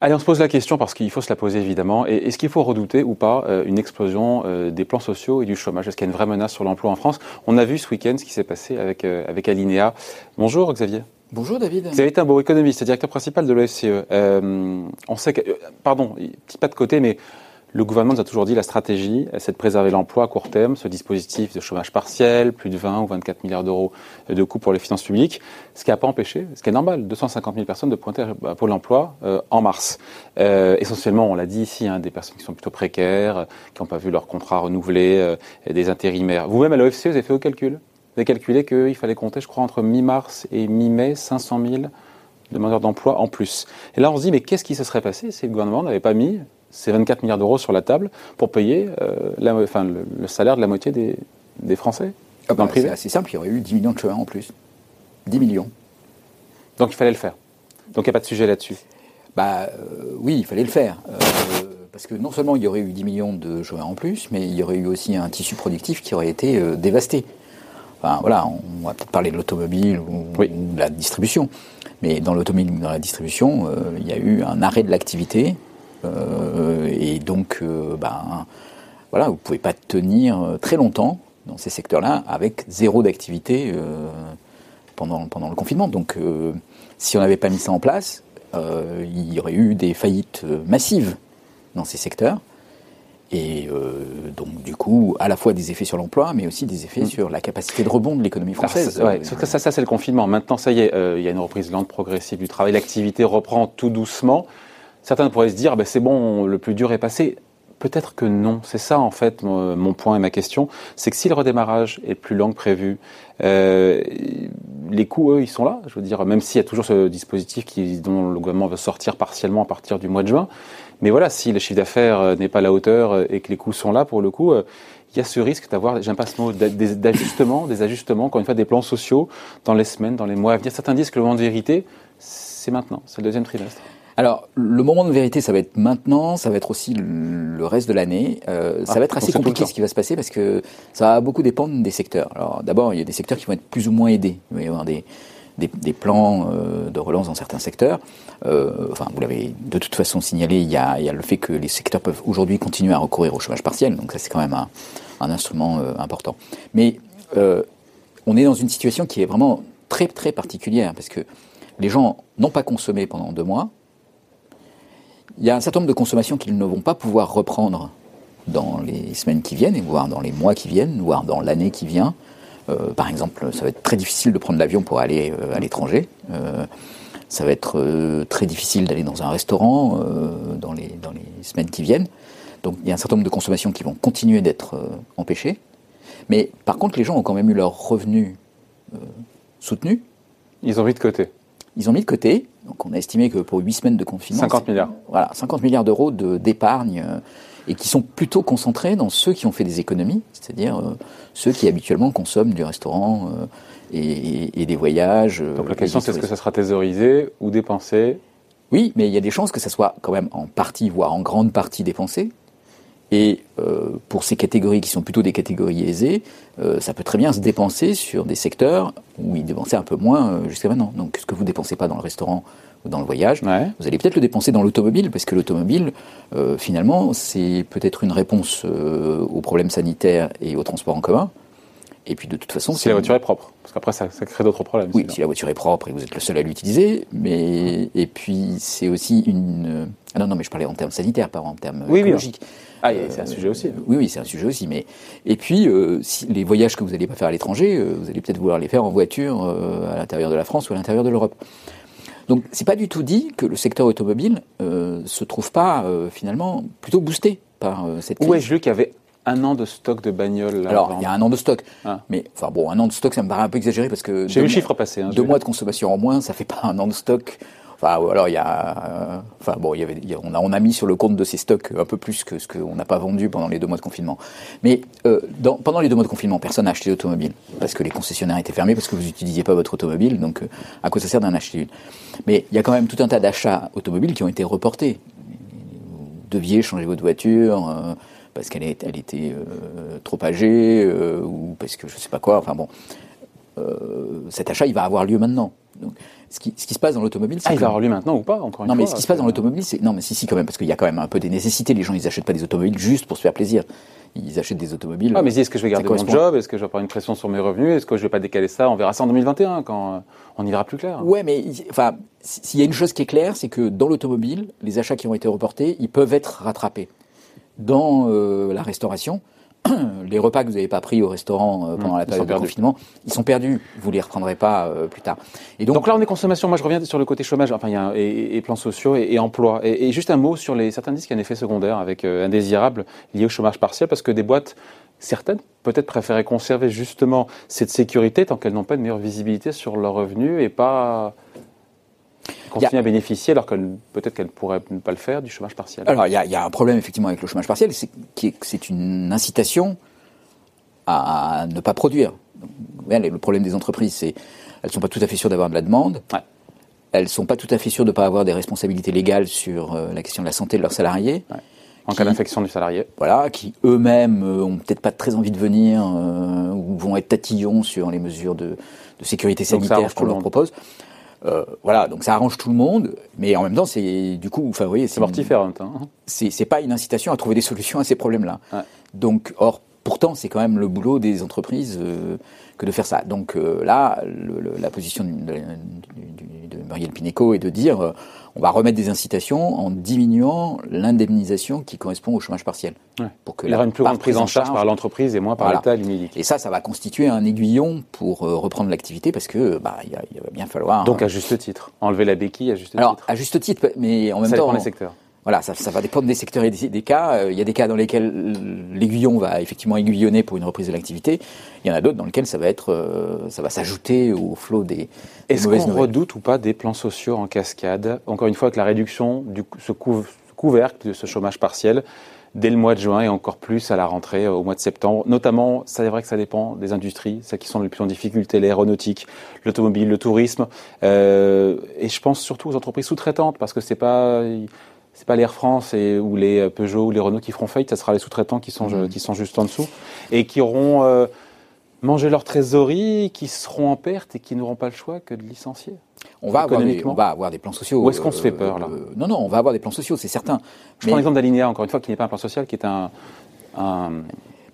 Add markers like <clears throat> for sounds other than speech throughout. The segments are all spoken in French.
Allez, on se pose la question parce qu'il faut se la poser évidemment. Est-ce qu'il faut redouter ou pas euh, une explosion euh, des plans sociaux et du chômage? Est-ce qu'il y a une vraie menace sur l'emploi en France? On a vu ce week-end ce qui s'est passé avec, euh, avec Alinea. Bonjour Xavier. Bonjour David. Xavier Timbaud, économiste, directeur principal de l'OFCE. on sait que, pardon, petit pas de côté, mais le gouvernement nous a toujours dit la stratégie, c'est de préserver l'emploi à court terme, ce dispositif de chômage partiel, plus de 20 ou 24 milliards d'euros de coûts pour les finances publiques, ce qui n'a pas empêché, ce qui est normal, 250 000 personnes de pointer à Pôle emploi euh, en mars. Euh, essentiellement, on l'a dit ici, hein, des personnes qui sont plutôt précaires, qui n'ont pas vu leur contrat renouvelé, euh, des intérimaires. Vous-même à l'OFCE, vous avez fait au calcul Vous avez calculé qu'il fallait compter, je crois, entre mi-mars et mi-mai, 500 000 demandeurs d'emploi en plus. Et là, on se dit, mais qu'est-ce qui se serait passé si le gouvernement n'avait pas mis ces 24 milliards d'euros sur la table pour payer euh, la, enfin, le, salaire de la moitié des, des Français ah bah, C'est assez simple, il y aurait eu 10 millions de chômeurs en plus. 10 millions. Donc il fallait le faire. Donc il n'y a pas de sujet là-dessus. Bah euh, oui, il fallait le faire. Euh, parce que non seulement il y aurait eu 10 millions de chômeurs en plus, mais il y aurait eu aussi un tissu productif qui aurait été dévasté. Enfin voilà, on va peut-être parler de l'automobile ou, ou, de la distribution. Mais dans l'automobile, dans la distribution, il y a eu un arrêt de l'activité et donc, euh, ben, voilà, vous ne pouvez pas tenir euh, très longtemps dans ces secteurs-là avec zéro d'activité pendant, pendant le confinement. Donc, si on n'avait pas mis ça en place, il y aurait eu des faillites massives dans ces secteurs. Et donc, du coup, à la fois des effets sur l'emploi, mais aussi des effets mm. sur la capacité de rebond de l'économie française. ça, ça, ça c'est le confinement. Maintenant, ça y est, il y a une reprise lente, progressive du travail. L'activité reprend tout doucement. Certains pourraient se dire, ben c'est bon, le plus dur est passé. Peut-être que non. C'est ça, en fait, mon point et ma question. C'est que si le redémarrage est plus long que prévu, euh, les coûts, eux, ils sont là. Je veux dire, même s'il y a toujours ce dispositif qui, dont le gouvernement veut sortir partiellement à partir du mois de juin. Mais voilà, si le chiffre d'affaires euh, n'est pas à la hauteur euh, et que les coûts sont là, pour le coup, il y a ce risque d'avoir, j'aime pas ce mot, d'ajustement, des ajustements, encore une fois, des plans sociaux dans les semaines, dans les mois à venir. Certains disent que le moment de vérité, c'est maintenant, c'est le deuxième trimestre. Alors, le moment de vérité, ça va être maintenant, ça va être aussi le reste de l'année. Euh, ça ah, va être assez compliqué ce qui va se passer parce que ça va beaucoup dépendre des secteurs. Alors, d'abord, il y a des secteurs qui vont être plus ou moins aidés. Il va y avoir des, des, des plans euh, de relance dans certains secteurs. Euh, enfin, vous l'avez de toute façon signalé, il y, a, il y a le fait que les secteurs peuvent aujourd'hui continuer à recourir au chômage partiel. Donc, ça, c'est quand même un, un instrument euh, important. Mais euh, on est dans une situation qui est vraiment très, très particulière parce que les gens n'ont pas consommé pendant deux mois il y a un certain nombre de consommations qu'ils ne vont pas pouvoir reprendre dans les semaines qui viennent, voire dans les mois qui viennent, voire dans l'année qui vient. Euh, par exemple, ça va être très difficile de prendre l'avion pour aller euh, à l'étranger. Euh, ça va être très difficile d'aller dans un restaurant dans, les, dans les semaines qui viennent. Donc il y a un certain nombre de consommations qui vont continuer d'être empêchées. Mais par contre, les gens ont quand même eu leurs revenus soutenus. Ils ont mis de côté. Ils ont mis de côté. Donc on a estimé que pour 8 semaines de confinement... 50 milliards. Voilà, 50 milliards d'euros d'épargne euh, et qui sont plutôt concentrés dans ceux qui ont fait des économies, c'est-à-dire euh, ceux qui habituellement consomment du restaurant euh, et, des voyages. Donc la question c'est est-ce que ça sera thésaurisé ou dépensé? Oui, mais il y a des chances que ça soit quand même en partie, voire en grande partie dépensé. Et euh, pour ces catégories qui sont plutôt des catégories aisées, euh, ça peut très bien se dépenser sur des secteurs où ils dépensaient un peu moins euh, jusqu'à maintenant. Donc ce que vous dépensez pas dans le restaurant ou dans le voyage, vous allez peut-être le dépenser dans l'automobile, parce que l'automobile, finalement, c'est peut-être une réponse aux problèmes sanitaires et au transport en commun. Et puis de toute façon, si la voiture est propre, parce qu'après ça, ça, crée d'autres problèmes. Oui, si la voiture est propre et vous êtes le seul à l'utiliser, mais et puis c'est aussi une. Ah non non, mais je parlais en termes sanitaires, pas en termes oui, écologiques. ah, c'est un sujet aussi. oui, oui, c'est un sujet aussi. Mais et puis euh, si les voyages que vous n'allez pas faire à l'étranger, euh, vous allez peut-être vouloir les faire en voiture euh, à l'intérieur de la France ou à l'intérieur de l'Europe. Donc c'est pas du tout dit que le secteur automobile se trouve pas finalement plutôt boosté par cette crise. Oui, je lu qu'il y avait un an de stock de bagnoles. Alors, il y a un an de stock. Ah. Mais, enfin bon, un an de stock, ça me paraît un peu exagéré parce que. J'ai vu le chiffre passer. Hein, deux mois de consommation en moins, ça fait pas un an de stock. Enfin, alors il y a, euh, enfin bon, il y avait, on a, on a mis sur le compte de ces stocks un peu plus que ce qu'on n'a pas vendu pendant les deux mois de confinement. Mais euh, dans, pendant les deux mois de confinement, personne n'a acheté d'automobile parce que les concessionnaires étaient fermés, parce que vous n'utilisiez pas votre automobile. Donc, euh, à quoi ça sert d'en acheter une? Mais il y a quand même tout un tas d'achats automobiles qui ont été reportés. Vous deviez changer votre voiture. Euh, parce qu'elle elle était euh, trop âgée euh, ou parce que je sais pas quoi. Enfin bon, cet achat, il va avoir lieu maintenant. Donc, ce qui, ce qui se passe dans l'automobile, c'est. Ah, il va avoir lieu maintenant ou pas, encore une non, mais ce qui se passe dans l'automobile, c'est. Non, mais si, si, quand même, parce qu'il y a quand même un peu des nécessités. Les gens, ils n'achètent pas des automobiles juste pour se faire plaisir. Ils achètent des automobiles. Ah, mais est-ce que je vais garder mon job? Est-ce que je vais avoir une pression sur mes revenus? Est-ce que je vais pas décaler ça? On verra ça en 2021 quand euh, on y verra plus clair. Ouais, mais enfin, s'il y a une chose qui est claire, c'est que dans l'automobile, les achats qui ont été reportés, ils peuvent être rattrapés. Dans euh, la restauration, <clears throat> les repas que vous n'avez pas pris au restaurant euh, pendant la période de confinement, ils sont perdus. Vous les reprendrez pas euh, plus tard. Et donc, là, on est consommation. Moi, je reviens sur le côté chômage, enfin, il y a et, plans sociaux et, emploi. Et, juste un mot sur les certains disent qu'il y a un effet secondaire avec euh, indésirable lié au chômage partiel, parce que des boîtes certaines peut-être préféraient conserver justement cette sécurité tant qu'elles n'ont pas une meilleure visibilité sur leurs revenus et pas continuer à bénéficier alors que peut-être qu'elle pourrait ne pas le faire du chômage partiel Alors il y, a, un problème effectivement avec le chômage partiel, c'est que c'est une incitation à ne pas produire. le problème des entreprises, c'est elles sont pas tout à fait sûres d'avoir de la demande. Ouais. Elles sont pas tout à fait sûres de ne pas avoir des responsabilités légales sur euh, la question de la santé de leurs salariés. En cas d'infection du salarié. Voilà, qui eux-mêmes euh, ont peut-être pas très envie de venir euh, ou vont être tatillons sur les mesures de, de sécurité sanitaire qu'on leur propose. Euh, voilà, donc ça arrange tout le monde, mais en même temps, c'est du coup, enfin, vous voyez, c'est mortifère en même temps. C'est pas une incitation à trouver des solutions à ces problèmes-là. Donc, or, pourtant, c'est quand même le boulot des entreprises euh, que de faire ça. Donc euh, là, la position de, de, de, Muriel Pineco est de dire on va remettre des incitations en diminuant l'indemnisation qui correspond au chômage partiel. Pour que Il y aura une plus grande prise en charge, par l'entreprise et moins par l'État Et ça, ça va constituer un aiguillon pour euh, reprendre l'activité parce que bah, il, va bien falloir. Donc à juste titre, enlever la béquille à juste Alors, titre. à juste titre, mais en même ça temps. Dépend des secteurs. Voilà, ça, ça, va dépendre des secteurs et des, cas. Euh, il y a des cas dans lesquels l'aiguillon va effectivement aiguillonner pour une reprise de l'activité. Il y en a d'autres dans lesquels ça va être, euh, ça va s'ajouter au flot des, des Est-ce qu'on redoute ou pas des plans sociaux en cascade Encore une fois, avec la réduction du ce couvercle de ce chômage partiel dès le mois de juin et encore plus à la rentrée euh, au mois de septembre. Notamment, c'est vrai que ça dépend des industries, celles qui sont les plus en difficulté, l'aéronautique, l'automobile, le tourisme. Euh, et je pense surtout aux entreprises sous-traitantes parce que c'est pas c'est pas l'Air France et, ou les euh, Peugeot ou les Renault qui feront faillite, ça sera les sous-traitants qui sont, mmh. qui sont juste en dessous et qui auront euh, mangé leur trésorerie, qui seront en perte et qui n'auront pas le choix que de licencier. On va, avoir des, on va avoir des plans sociaux. Où est-ce qu'on se fait peur là? euh, Non, non, on va avoir des plans sociaux, c'est certain. Je prends l'exemple d'Alinea, encore une fois, qui n'est pas un plan social, qui est un,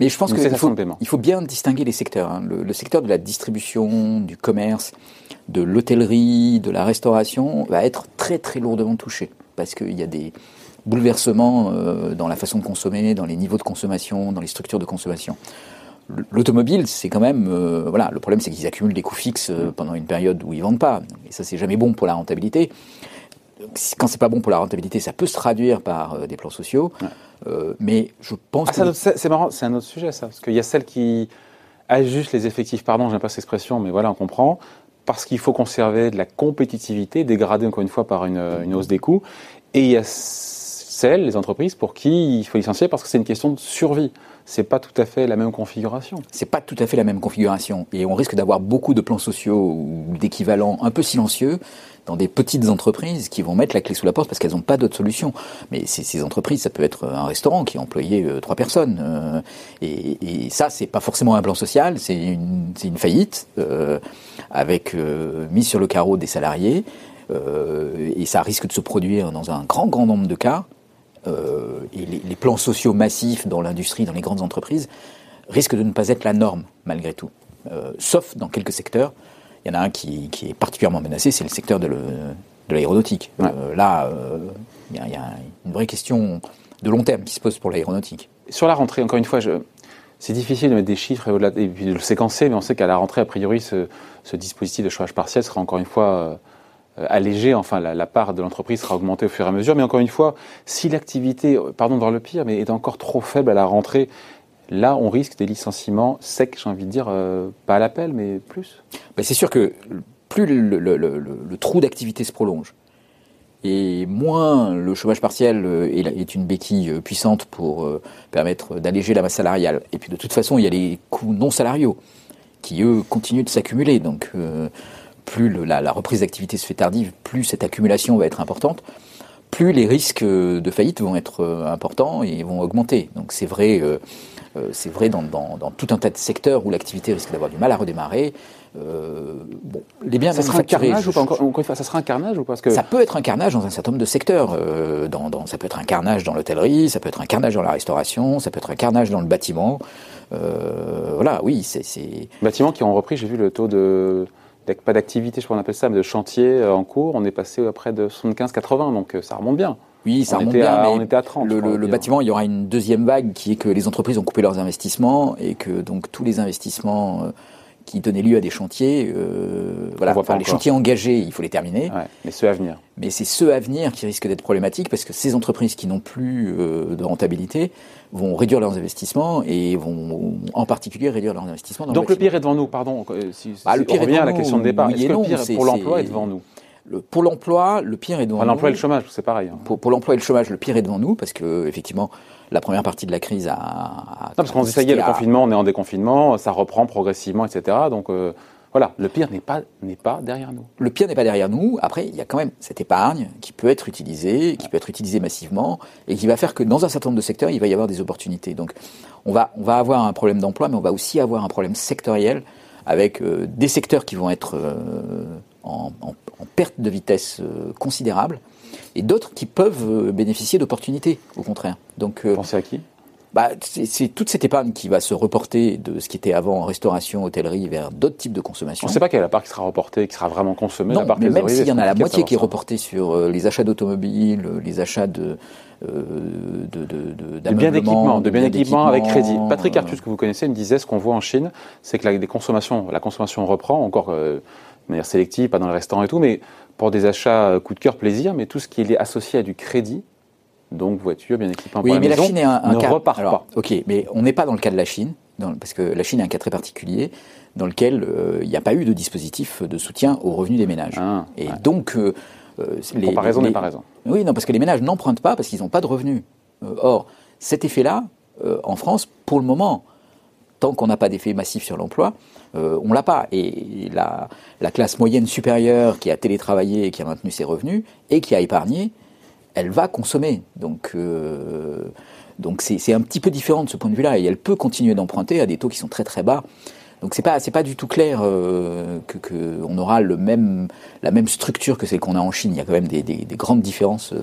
mais je pense qu'il faut, il faut bien distinguer les secteurs. Hein. Le, le, secteur de la distribution, du commerce, de l'hôtellerie, de la restauration va être très très lourdement touché parce qu'il y a des bouleversements euh, dans la façon de consommer, dans les niveaux de consommation, dans les structures de consommation. L'automobile, c'est quand même, euh, voilà, le problème c'est qu'ils accumulent des coûts fixes euh, pendant une période où ils vendent pas, et ça c'est jamais bon pour la rentabilité. Quand c'est pas bon pour la rentabilité, ça peut se traduire par des plans sociaux, mais je pense. Ah, c'est marrant, c'est un autre sujet ça, parce qu'il y a celles qui ajustent les effectifs, pardon, j'aime pas cette expression, mais voilà, on comprend parce qu'il faut conserver de la compétitivité, dégradée encore une fois par une, une hausse des coûts. Et il y a celles, les entreprises, pour qui il faut licencier parce que c'est une question de survie. C'est pas tout à fait la même configuration. C'est pas tout à fait la même configuration. Et on risque d'avoir beaucoup de plans sociaux ou d'équivalents un peu silencieux dans des petites entreprises qui vont mettre la clé sous la porte parce qu'elles n'ont pas d'autre solution. Mais ces, entreprises, ça peut être un restaurant qui a employé euh, trois personnes. Euh, et, ça, c'est pas forcément un plan social, c'est une, faillite euh, avec mise sur le carreau des salariés. et ça risque de se produire dans un grand, grand nombre de cas. Et les, les, plans sociaux massifs dans l'industrie, dans les grandes entreprises, risquent de ne pas être la norme, malgré tout. sauf dans quelques secteurs il y en a un qui, est particulièrement menacé, c'est le secteur de l'aéronautique. Euh, là, euh, il y, a une vraie question de long terme qui se pose pour l'aéronautique. Sur la rentrée, encore une fois, c'est difficile de mettre des chiffres et, puis de le séquencer, mais on sait qu'à la rentrée, a priori, ce, dispositif de chômage partiel sera encore une fois euh, allégé, enfin la, part de l'entreprise sera augmentée au fur et à mesure, mais encore une fois, si l'activité, pardon de voir le pire, mais est encore trop faible à la rentrée, Là, on risque des licenciements secs, j'ai envie de dire, euh, pas à l'appel, mais plus. c'est sûr que plus le, trou d'activité se prolonge, et moins le chômage partiel euh, est une béquille euh, puissante pour permettre d'alléger la masse salariale. Et puis de toute façon, il y a les coûts non salariaux qui, eux, continuent de s'accumuler. Donc plus la, reprise d'activité se fait tardive, plus cette accumulation va être importante, plus les risques de faillite vont être importants et vont augmenter. Donc c'est vrai c'est vrai dans, tout un tas de secteurs où l'activité risque d'avoir du mal à redémarrer. bon, les biens ça sera un carnage ou pas encore, Ça sera un carnage ou parce que ça peut être un carnage dans un certain nombre de secteurs. dans, ça peut être un carnage dans l'hôtellerie, ça peut être un carnage dans la restauration, ça peut être un carnage dans le bâtiment. voilà, oui, c'est. Bâtiments qui ont repris. J'ai vu le taux de pas d'activité, je crois qu'on appelle ça, mais de chantier euh, en cours, on est passé à près de 75-80, donc euh, ça remonte bien. Oui, ça remonte bien, mais on était à 30. Le, bâtiment, il y aura une deuxième vague qui est que les entreprises ont coupé leurs investissements et que donc tous les investissements euh, qui donnaient lieu à des chantiers, voilà, enfin les chantiers engagés, il faut les terminer. mais ceux à venir. Mais c'est ceux à venir qui risquent d'être problématiques parce que ces entreprises qui n'ont plus de rentabilité vont réduire leurs investissements et vont en particulier réduire leurs investissements. Dans Donc le, pire est devant nous, pardon. Euh, si, bah, le pire on revient à la question de départ. Est-ce que le pire pour l'emploi est devant nous pour l'emploi, le pire est devant nous. L'emploi et le chômage, c'est pareil. Hein. Pour, l'emploi et le chômage, le pire est devant nous parce que effectivement, la première partie de la crise a. non, parce qu'on dit ça y est, le confinement, on est en déconfinement, ça reprend progressivement, etc. Donc euh, voilà, le pire n'est pas, n'est pas derrière nous. Le pire n'est pas derrière nous. Après, il y a quand même cette épargne qui peut être utilisée, qui peut être utilisée massivement, et qui va faire que dans un certain nombre de secteurs, il va y avoir des opportunités. Donc, on va, on va avoir un problème d'emploi, mais on va aussi avoir un problème sectoriel avec euh, des secteurs qui vont être euh, en, perte de vitesse euh, considérable, et d'autres qui peuvent bénéficier d'opportunités, au contraire. Donc, Pensez à qui? bah, c'est toute cette épargne qui va se reporter de ce qui était avant en restauration, hôtellerie, vers d'autres types de consommation. On ne sait pas quelle est la part qui sera reportée, qui sera vraiment consommée. Non, mais même s'il y en a la moitié qui est reportée sur euh, les achats d'automobiles, euh, les achats de, euh, de, de, de, bien d'équipement, de bien d'équipement avec crédit. Patrick Artus, que vous connaissez, me disait ce qu'on voit en Chine, c'est que la, des consommations, la consommation reprend encore de manière sélective, pas dans les restaurants et tout, mais pour des achats coup de cœur, plaisir, mais tout ce qui est associé à du crédit, donc voiture, bien équipée. Oui, mais la Chine est un, ne cas. repart pas. Ok, mais on n'est pas dans le cas de la Chine, parce que la Chine est un cas très particulier dans lequel euh, il n'y a pas eu de dispositif de soutien aux revenus des ménages. Ah, et donc, euh, euh les, comparaison n'est pas raison. Oui, non, parce que les ménages n'empruntent pas parce qu'ils n'ont pas de revenus. Euh, or, cet effet-là, en France, pour le moment, tant qu'on n'a pas d'effet massif sur l'emploi, on l'a pas. Et la, la, classe moyenne supérieure qui a télétravaillé et qui a maintenu ses revenus et qui a épargné, elle va consommer. Donc, euh, donc c'est un petit peu différent de ce point de vue-là. Et elle peut continuer d'emprunter à des taux qui sont très très bas. Donc c'est pas c'est pas du tout clair euh, qu'on aura le même la même structure que celle qu'on a en Chine. Il y a quand même des, des, grandes différences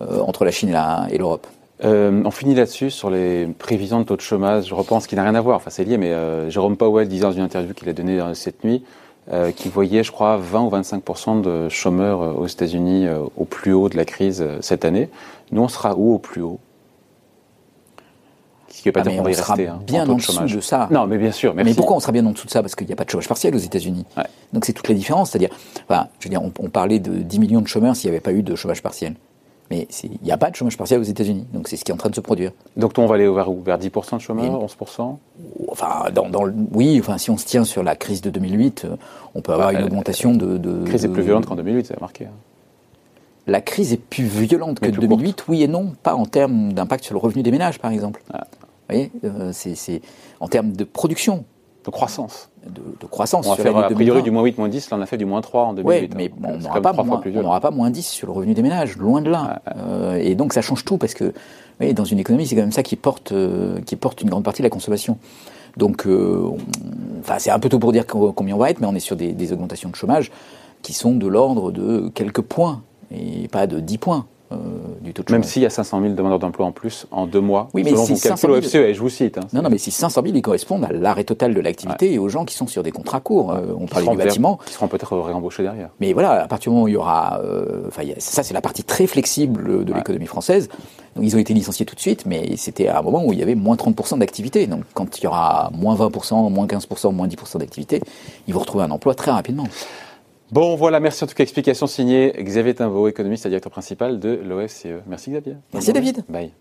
euh, entre la Chine et l'Europe. On finit là-dessus sur les prévisions de taux de chômage. Je repense qu'il n'a rien à voir. Enfin c'est lié, mais Jérôme Powell disait dans une interview qu'il a donnée cette nuit euh, qui voyait, je crois, 20 ou 25% de chômeurs euh, aux États-Unis euh, au plus haut de la crise cette année. Nous, on sera où au plus haut? Ce qui veut pas ah, dire qu'on va y rester. Hein, bien en, dessous de, ça. Non, mais bien sûr. Mais pourquoi on sera bien en dessous de ça? Parce qu'il n'y a pas de chômage partiel aux États-Unis. Donc c'est toute la différence. C'est-à-dire, enfin, je veux dire, on, on parlait de 10 millions de chômeurs s'il n'y avait pas eu de chômage partiel. Mais il n'y a pas de chômage partiel aux États-Unis. Donc c'est ce qui est en train de se produire. Donc on va aller vers où Vers 10% de chômeurs 11% Enfin, dans, dans, oui, enfin, si on se tient sur la crise de 2008, euh, on peut avoir une augmentation de, La crise est plus violente qu'en 2008, ça a marqué. Hein. La crise est plus violente que 2008, oui et non. Pas en termes d'impact sur le revenu des ménages, par exemple. Ah. Vous voyez, euh, c'est en termes de production. De croissance. De, croissance. On va faire a priori du moins 8, moins 10, là on a fait du moins 3 en 2008. Oui, mais on n'aura pas, moins, pas moins 10 sur le revenu des ménages, loin de là. Euh, et donc ça change tout parce que dans une économie, c'est quand même ça qui porte, euh, qui porte une grande partie de la consommation. Donc, euh, enfin, c'est un peu tôt pour dire combien on va être, mais on est sur des, des augmentations de chômage qui sont de l'ordre de quelques points et pas de 10 points. Euh, du taux de Même s'il y a 500 000 demandeurs d'emploi en plus en deux mois, oui, mais selon si calcul OFCE, et je vous cite. Hein, non, non, mais si 500 000, ils correspondent à l'arrêt total de l'activité et aux gens qui sont sur des contrats courts. Euh, on parle du bâtiment. Qui seront peut-être réembauchés derrière. Mais voilà, à partir du moment où il y aura... Euh, enfin, ça, c'est la partie très flexible de l'économie française. Donc, ils ont été licenciés tout de suite, mais c'était à un moment où il y avait moins 30% d'activité. Donc, quand il y aura moins 20%, moins 15%, moins 10% d'activité, ils vont retrouver un emploi très rapidement. Bon, voilà, merci en tout cas. Explication signée Xavier Timbaud, économiste et directeur principal de l'OFCE. Merci Xavier. Merci David. Bye.